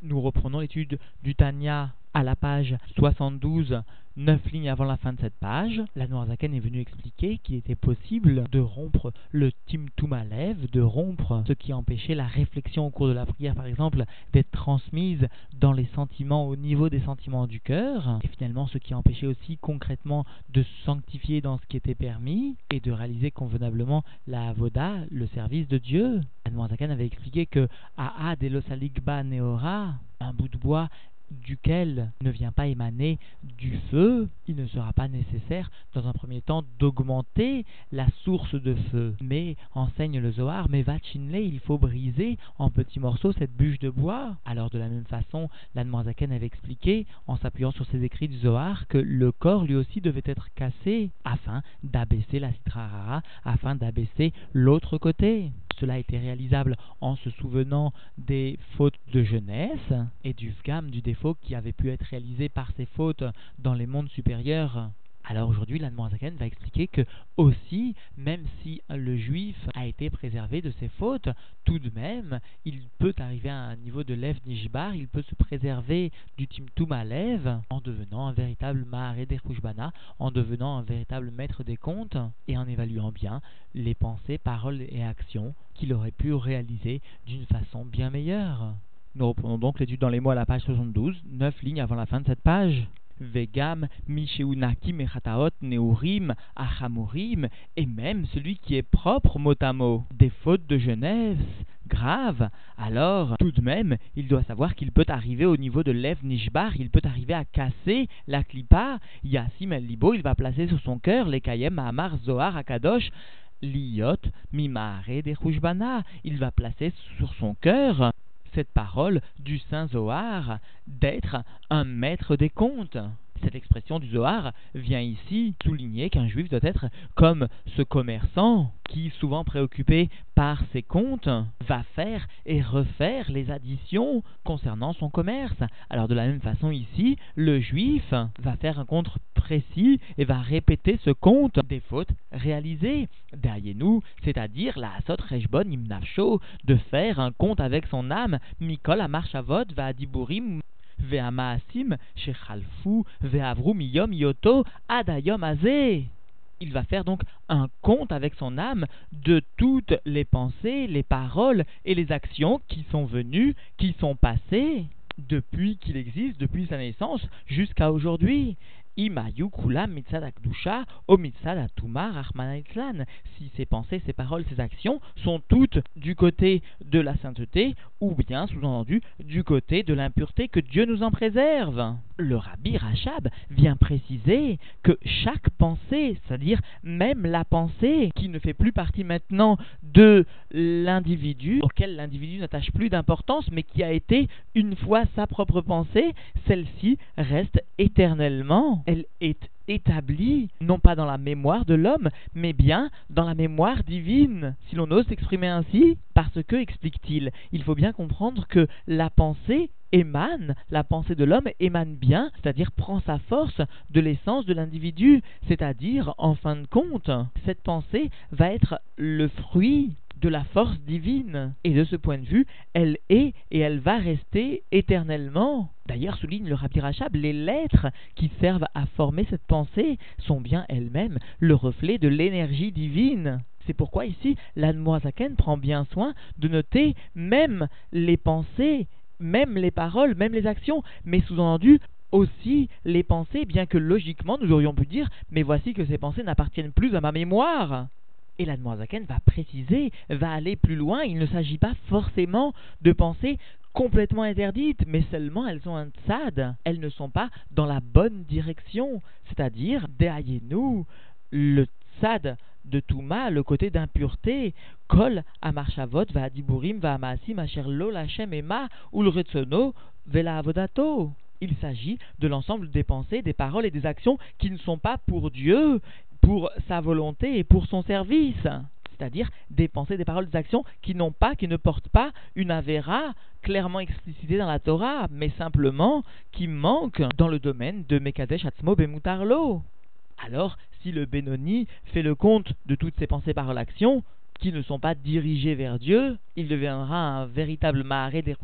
Nous reprenons l'étude du Tanya à la page 72 neuf lignes avant la fin de cette page, la Noirzaken est venue expliquer qu'il était possible de rompre le Timtum Alev, de rompre ce qui empêchait la réflexion au cours de la prière, par exemple, d'être transmise dans les sentiments, au niveau des sentiments du cœur, et finalement ce qui empêchait aussi concrètement de sanctifier dans ce qui était permis et de réaliser convenablement la Avoda, le service de Dieu. La Noirzaken avait expliqué que A'a de Losaligba Neora, un bout de bois duquel ne vient pas émaner du feu, il ne sera pas nécessaire dans un premier temps d'augmenter la source de feu. Mais enseigne le Zohar, mais vachinle, il faut briser en petits morceaux cette bûche de bois. Alors de la même façon, l'Anmoazaken avait expliqué, en s'appuyant sur ses écrits du Zohar, que le corps lui aussi devait être cassé afin d'abaisser la citrara, afin d'abaisser l'autre côté cela était réalisable en se souvenant des fautes de jeunesse et du fgam, du défaut qui avait pu être réalisé par ces fautes dans les mondes supérieurs. Alors aujourd'hui, l'Anmoazaken va expliquer que aussi, même si le juif a été préservé de ses fautes, tout de même, il peut arriver à un niveau de Lev Nishbar, il peut se préserver du Timtum à Lev en devenant un véritable Maharé Derkushbana, en devenant un véritable maître des comptes et en évaluant bien les pensées, paroles et actions qu'il aurait pu réaliser d'une façon bien meilleure. Nous reprenons donc l'étude dans les mots à la page 72, 9 lignes avant la fin de cette page. Vegam, Misheunaki, Mechataot, Neurim, Achamorim, et même celui qui est propre mot à mot, des fautes de jeunesse graves, alors tout de même, il doit savoir qu'il peut arriver au niveau de l'Ev Nishbar, il peut arriver à casser la klipa, Yassim El Libo, il va placer sur son cœur les Kayem Mahamar Zohar Akadosh, Liot Mimare de il va placer sur son cœur cette parole du Saint Zohar d'être un maître des comptes. Cette expression du Zohar vient ici souligner qu'un juif doit être comme ce commerçant qui, souvent préoccupé par ses comptes, va faire et refaire les additions concernant son commerce. Alors de la même façon ici, le juif va faire un compte précis et va répéter ce compte des fautes réalisées. Derrière nous, c'est-à-dire la Asot Rejbon de faire un compte avec son âme, Mikol Amarchavot va Adiburim Yoto il va faire donc un compte avec son âme de toutes les pensées, les paroles et les actions qui sont venues, qui sont passées depuis qu'il existe, depuis sa naissance jusqu'à aujourd'hui. Si ses pensées, ses paroles, ses actions sont toutes du côté de la sainteté ou bien, sous-entendu, du côté de l'impureté que Dieu nous en préserve. Le Rabbi Rachab vient préciser que chaque pensée, c'est-à-dire même la pensée qui ne fait plus partie maintenant de l'individu, auquel l'individu n'attache plus d'importance, mais qui a été une fois sa propre pensée, celle-ci reste éternellement elle est établie, non pas dans la mémoire de l'homme, mais bien dans la mémoire divine, si l'on ose s'exprimer ainsi, parce que, explique-t-il, il faut bien comprendre que la pensée émane, la pensée de l'homme émane bien, c'est-à-dire prend sa force de l'essence de l'individu, c'est-à-dire, en fin de compte, cette pensée va être le fruit de la force divine. Et de ce point de vue, elle est et elle va rester éternellement. D'ailleurs, souligne le Rabbi Rachab, les lettres qui servent à former cette pensée sont bien elles-mêmes le reflet de l'énergie divine. C'est pourquoi ici, l'Anmoazaken prend bien soin de noter même les pensées, même les paroles, même les actions, mais sous-entendu aussi les pensées, bien que logiquement nous aurions pu dire, mais voici que ces pensées n'appartiennent plus à ma mémoire. Et la va préciser, va aller plus loin. Il ne s'agit pas forcément de pensées complètement interdites, mais seulement elles ont un tzad. Elles ne sont pas dans la bonne direction. C'est-à-dire, nous, le tzad de Touma, le côté d'impureté, kol à Marchavot, va à Diburim, va à Maasim, Lo, Lachem, Ema, ou le Retsono, Vela Avodato. Il s'agit de l'ensemble des pensées, des paroles et des actions qui ne sont pas pour Dieu, pour sa volonté et pour son service. C'est-à-dire des pensées, des paroles, des actions qui n'ont pas, qui ne portent pas une avéra clairement explicitée dans la Torah, mais simplement qui manquent dans le domaine de Mekadesh Atzmo Bemutarlo. Alors, si le Benoni fait le compte de toutes ses pensées, paroles, actions, qui ne sont pas dirigés vers Dieu, il deviendra un véritable Maharé des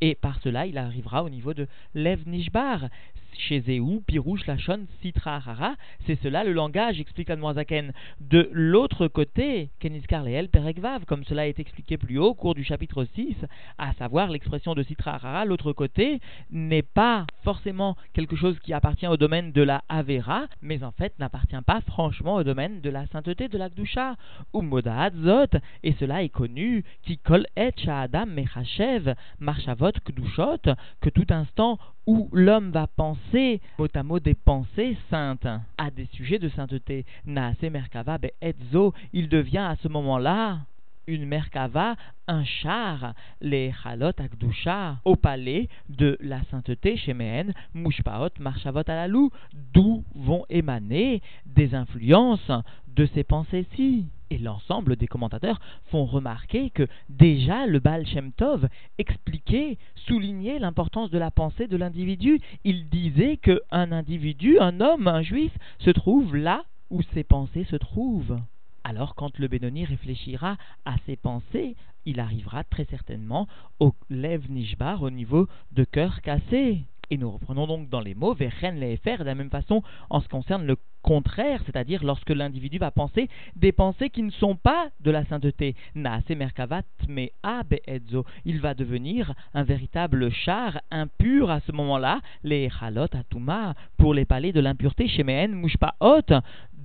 et par cela il arrivera au niveau de Lev Nishbar chez Pirouche, Lachon, Rara. C'est cela le langage, explique Admoazaken. De l'autre côté, Keniskar Leel, Perekvav, comme cela est expliqué plus haut au cours du chapitre 6, à savoir l'expression de Rara, l'autre côté n'est pas forcément quelque chose qui appartient au domaine de la Avera, mais en fait n'appartient pas franchement au domaine de la sainteté de la Gdusha, ou Modahat Zot, et cela est connu, qui kol et Adam Mechachev, Marchavot Kdushot, que tout instant où l'homme va penser, mot à mot, des pensées saintes à des sujets de sainteté. Naase Merkava be Etzo, il devient à ce moment-là une Merkava, un char, les Chalot Akdusha, au palais de la sainteté chez Mehen, Mushpaot, Marchavot Alalou, d'où vont émaner des influences de ces pensées-ci. Et l'ensemble des commentateurs font remarquer que déjà le Baal Shem Tov expliquait, soulignait l'importance de la pensée de l'individu. Il disait qu'un individu, un homme, un juif, se trouve là où ses pensées se trouvent. Alors quand le Benoni réfléchira à ses pensées, il arrivera très certainement au Lev Nishbar, au niveau de cœur cassé. Et nous reprenons donc dans les mots Vechen Lefer de la même façon en ce qui concerne le contraire, c'est-à-dire lorsque l'individu va penser des pensées qui ne sont pas de la sainteté. Naase Merkavat me. Il va devenir un véritable char impur à ce moment-là, les Chalot Atuma, pour les palais de l'impureté chez Mehen Mushpaot,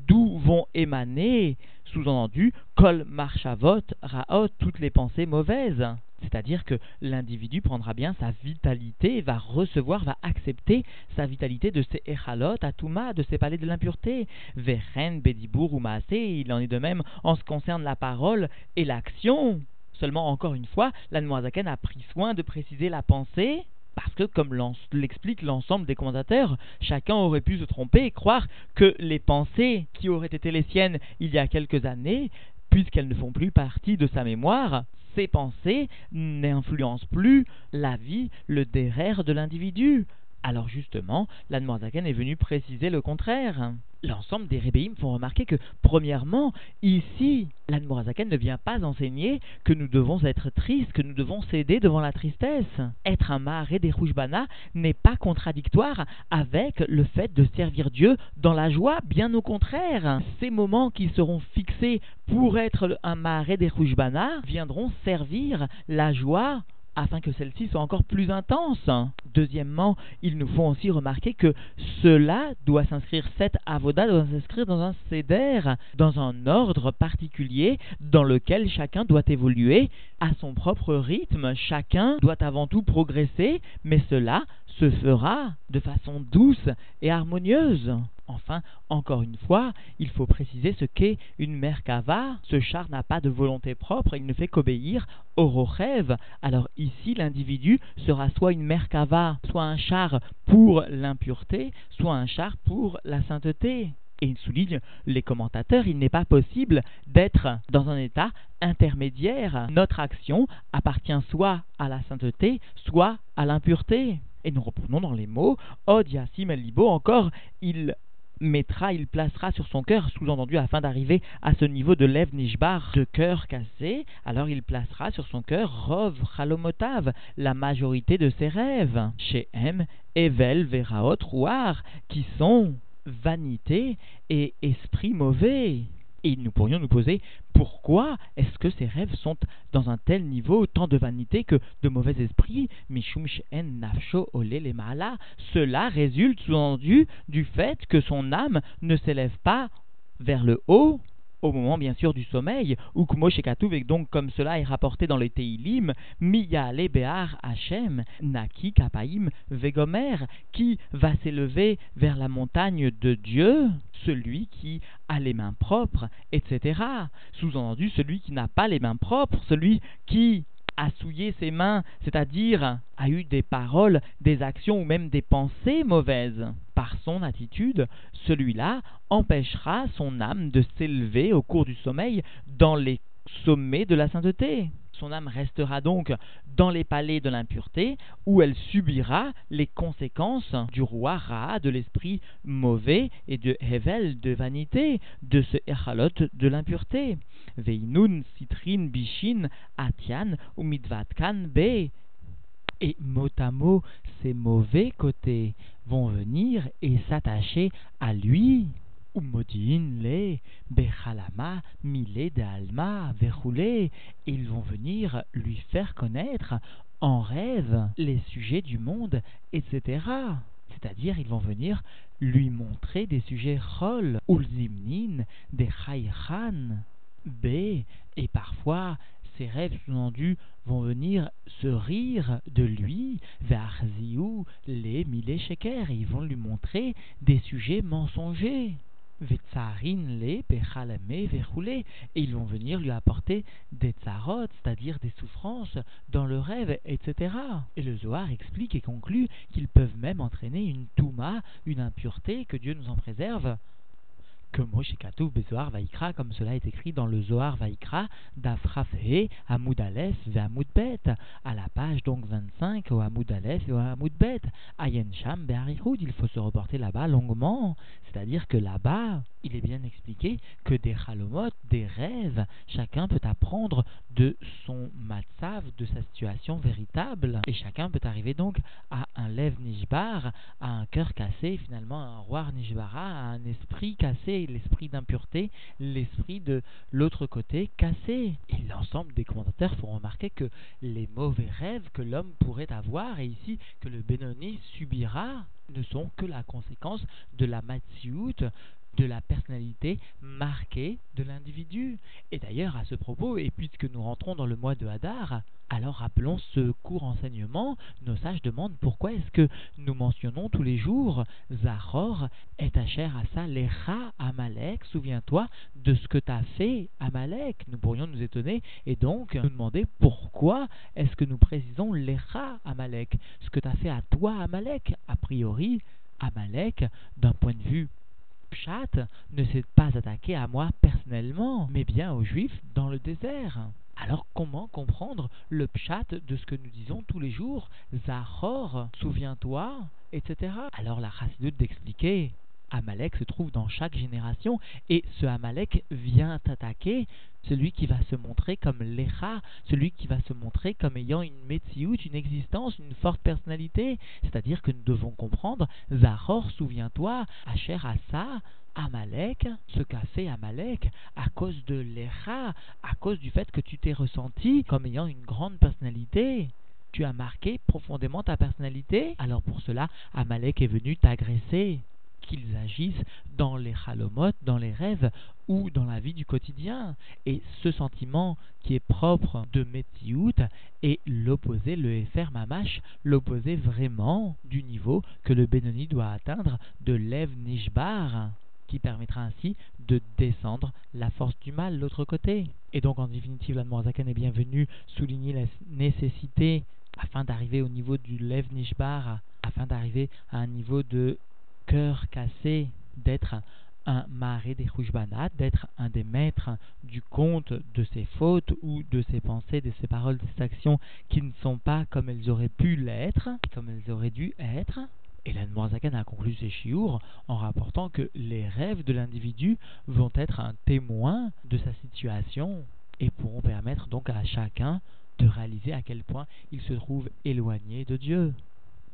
d'où vont émaner, sous-entendu, Kol Marchavot, Raot, toutes les pensées mauvaises. C'est-à-dire que l'individu prendra bien sa vitalité, va recevoir, va accepter sa vitalité de ses echalot, atuma, de ses palais de l'impureté. Vechen, bedibur ou maase, il en est de même en ce qui concerne la parole et l'action. Seulement, encore une fois, l'Anmoazaken a pris soin de préciser la pensée, parce que, comme l'explique l'ensemble des commentateurs, chacun aurait pu se tromper et croire que les pensées qui auraient été les siennes il y a quelques années, puisqu'elles ne font plus partie de sa mémoire, ces pensées n'influencent plus la vie, le derrière de l'individu. Alors justement, l'Anmoazaken est venu préciser le contraire l'ensemble des rébéim font remarquer que, premièrement, ici, l'Anmorazaken ne vient pas enseigner que nous devons être tristes, que nous devons céder devant la tristesse. Être un Maharé des Rougebana n'est pas contradictoire avec le fait de servir Dieu dans la joie, bien au contraire. Ces moments qui seront fixés pour être un Maharé des Rougebana viendront servir la joie afin que celle-ci soit encore plus intense. Deuxièmement, il nous faut aussi remarquer que cela doit s'inscrire, cette avoda doit s'inscrire dans un céder, dans un ordre particulier dans lequel chacun doit évoluer à son propre rythme. Chacun doit avant tout progresser, mais cela se fera de façon douce et harmonieuse. Enfin, encore une fois, il faut préciser ce qu'est une Merkava. Ce char n'a pas de volonté propre, il ne fait qu'obéir au Rochev. Alors ici, l'individu sera soit une Merkava, soit un char pour l'impureté, soit un char pour la sainteté. Et il souligne les commentateurs, il n'est pas possible d'être dans un état intermédiaire. Notre action appartient soit à la sainteté, soit à l'impureté. Et nous reprenons dans les mots, Od Yassim encore, il mettra, il placera sur son cœur, sous-entendu afin d'arriver à ce niveau de Lev Nishbar, de cœur cassé, alors il placera sur son cœur Rov Chalomotav, la majorité de ses rêves, chez M, Evel, Veraot, Rouar, qui sont vanité et esprit mauvais. Et nous pourrions nous poser pourquoi est-ce que ces rêves sont dans un tel niveau, tant de vanité que de mauvais esprit Cela résulte sous-entendu du fait que son âme ne s'élève pas vers le haut, au moment bien sûr du sommeil, ou et donc comme cela est rapporté dans les Teilim, Miya Behar Hashem, Naki Kapaim Vegomer, qui va s'élever vers la montagne de Dieu, celui qui a les mains propres, etc. Sous-entendu, celui qui n'a pas les mains propres, celui qui a souillé ses mains, c'est-à-dire a eu des paroles, des actions ou même des pensées mauvaises. Par son attitude, celui-là empêchera son âme de s'élever au cours du sommeil dans les sommets de la sainteté son âme restera donc dans les palais de l'impureté, où elle subira les conséquences du roi Ra, de l'esprit mauvais, et de Hevel, de vanité, de ce Echalot de l'impureté. veinun, citrin, bishin, atian, ou be. Et mot, ces mauvais côtés vont venir et s'attacher à lui. Ils vont venir lui faire connaître en rêve les sujets du monde, etc. C'est-à-dire, ils vont venir lui montrer des sujets chol, ulzimnin, des chaychan, b, et parfois ces rêves sous-entendus vont venir se rire de lui, vers ziou, les mille ils vont lui montrer des sujets mensongers. Vetsarin le Bechalame verroulé, et ils vont venir lui apporter des tsarot, c'est-à-dire des souffrances dans le rêve, etc. Et le Zohar explique et conclut qu'ils peuvent même entraîner une touma, une impureté, que Dieu nous en préserve que Moshe Bezoar Vaikra, comme cela est écrit dans le Zohar Vaikra, d'Afrafe, Hamoud Aleph Hamoud Bet, à la page donc 25 au Hamoud Aleph et Hamoud Bet. Ayen Sham il faut se reporter là-bas longuement, c'est-à-dire que là-bas, il est bien expliqué que des halomot, des rêves, chacun peut apprendre de son matzav, de sa situation véritable, et chacun peut arriver donc à un lève nishbar, à un cœur cassé, finalement à un roi nishbara, à un esprit cassé, l'esprit d'impureté, l'esprit de l'autre côté cassé. Et l'ensemble des commentateurs font remarquer que les mauvais rêves que l'homme pourrait avoir, et ici que le Benoni subira, ne sont que la conséquence de la matziout, de la personnalité marquée de l'individu. Et d'ailleurs, à ce propos, et puisque nous rentrons dans le mois de Hadar, alors rappelons ce court enseignement. Nos sages demandent pourquoi est-ce que nous mentionnons tous les jours Zahor à ça, Lecha Amalek. Souviens-toi de ce que t'as fait Amalek. Nous pourrions nous étonner et donc nous demander pourquoi est-ce que nous précisons Lecha Amalek, ce que t'as fait à toi Amalek. A priori, Amalek, d'un point de vue Pshat ne s'est pas attaqué à moi personnellement, mais bien aux Juifs dans le désert. Alors comment comprendre le pshat de ce que nous disons tous les jours? Zahor, souviens-toi, etc. Alors la chassidoute d'expliquer Amalek se trouve dans chaque génération et ce Amalek vient attaquer celui qui va se montrer comme l'Echa, celui qui va se montrer comme ayant une Metsiout, une existence, une forte personnalité. C'est-à-dire que nous devons comprendre, Zahor, souviens-toi, Asher Asa, Amalek, ce qu'a fait Amalek, à cause de l'Echa, à cause du fait que tu t'es ressenti comme ayant une grande personnalité. Tu as marqué profondément ta personnalité, alors pour cela, Amalek est venu t'agresser qu'ils agissent dans les halomot, dans les rêves ou dans la vie du quotidien. Et ce sentiment qui est propre de Metsiout est l'opposé, le Efer Mamash, l'opposé vraiment du niveau que le Benoni doit atteindre de Lev Nishbar qui permettra ainsi de descendre la force du mal de l'autre côté. Et donc en définitive, la Zaken est bienvenue souligner la nécessité afin d'arriver au niveau du Lev Nishbar, afin d'arriver à un niveau de cœur cassé d'être un maré des Khujbanat, d'être un des maîtres du compte de ses fautes ou de ses pensées, de ses paroles, de ses actions qui ne sont pas comme elles auraient pu l'être, comme elles auraient dû être. Et la a conclu ses chiours en rapportant que les rêves de l'individu vont être un témoin de sa situation et pourront permettre donc à chacun de réaliser à quel point il se trouve éloigné de Dieu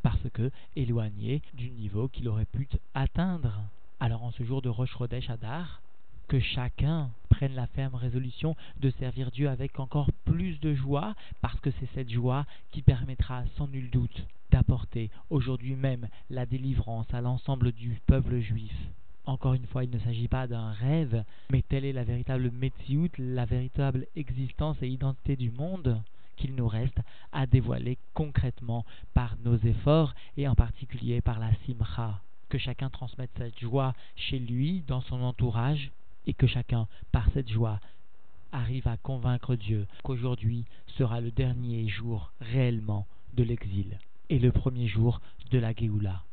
parce que éloigné du niveau qu'il aurait pu atteindre. Alors en ce jour de Rosh Chodesh Adar, que chacun prenne la ferme résolution de servir Dieu avec encore plus de joie, parce que c'est cette joie qui permettra sans nul doute d'apporter aujourd'hui même la délivrance à l'ensemble du peuple juif. Encore une fois, il ne s'agit pas d'un rêve, mais telle est la véritable Metsiout, la véritable existence et identité du monde qu'il nous reste à dévoiler concrètement par nos efforts et en particulier par la simcha. Que chacun transmette cette joie chez lui, dans son entourage, et que chacun, par cette joie, arrive à convaincre Dieu qu'aujourd'hui sera le dernier jour réellement de l'exil et le premier jour de la Géoula.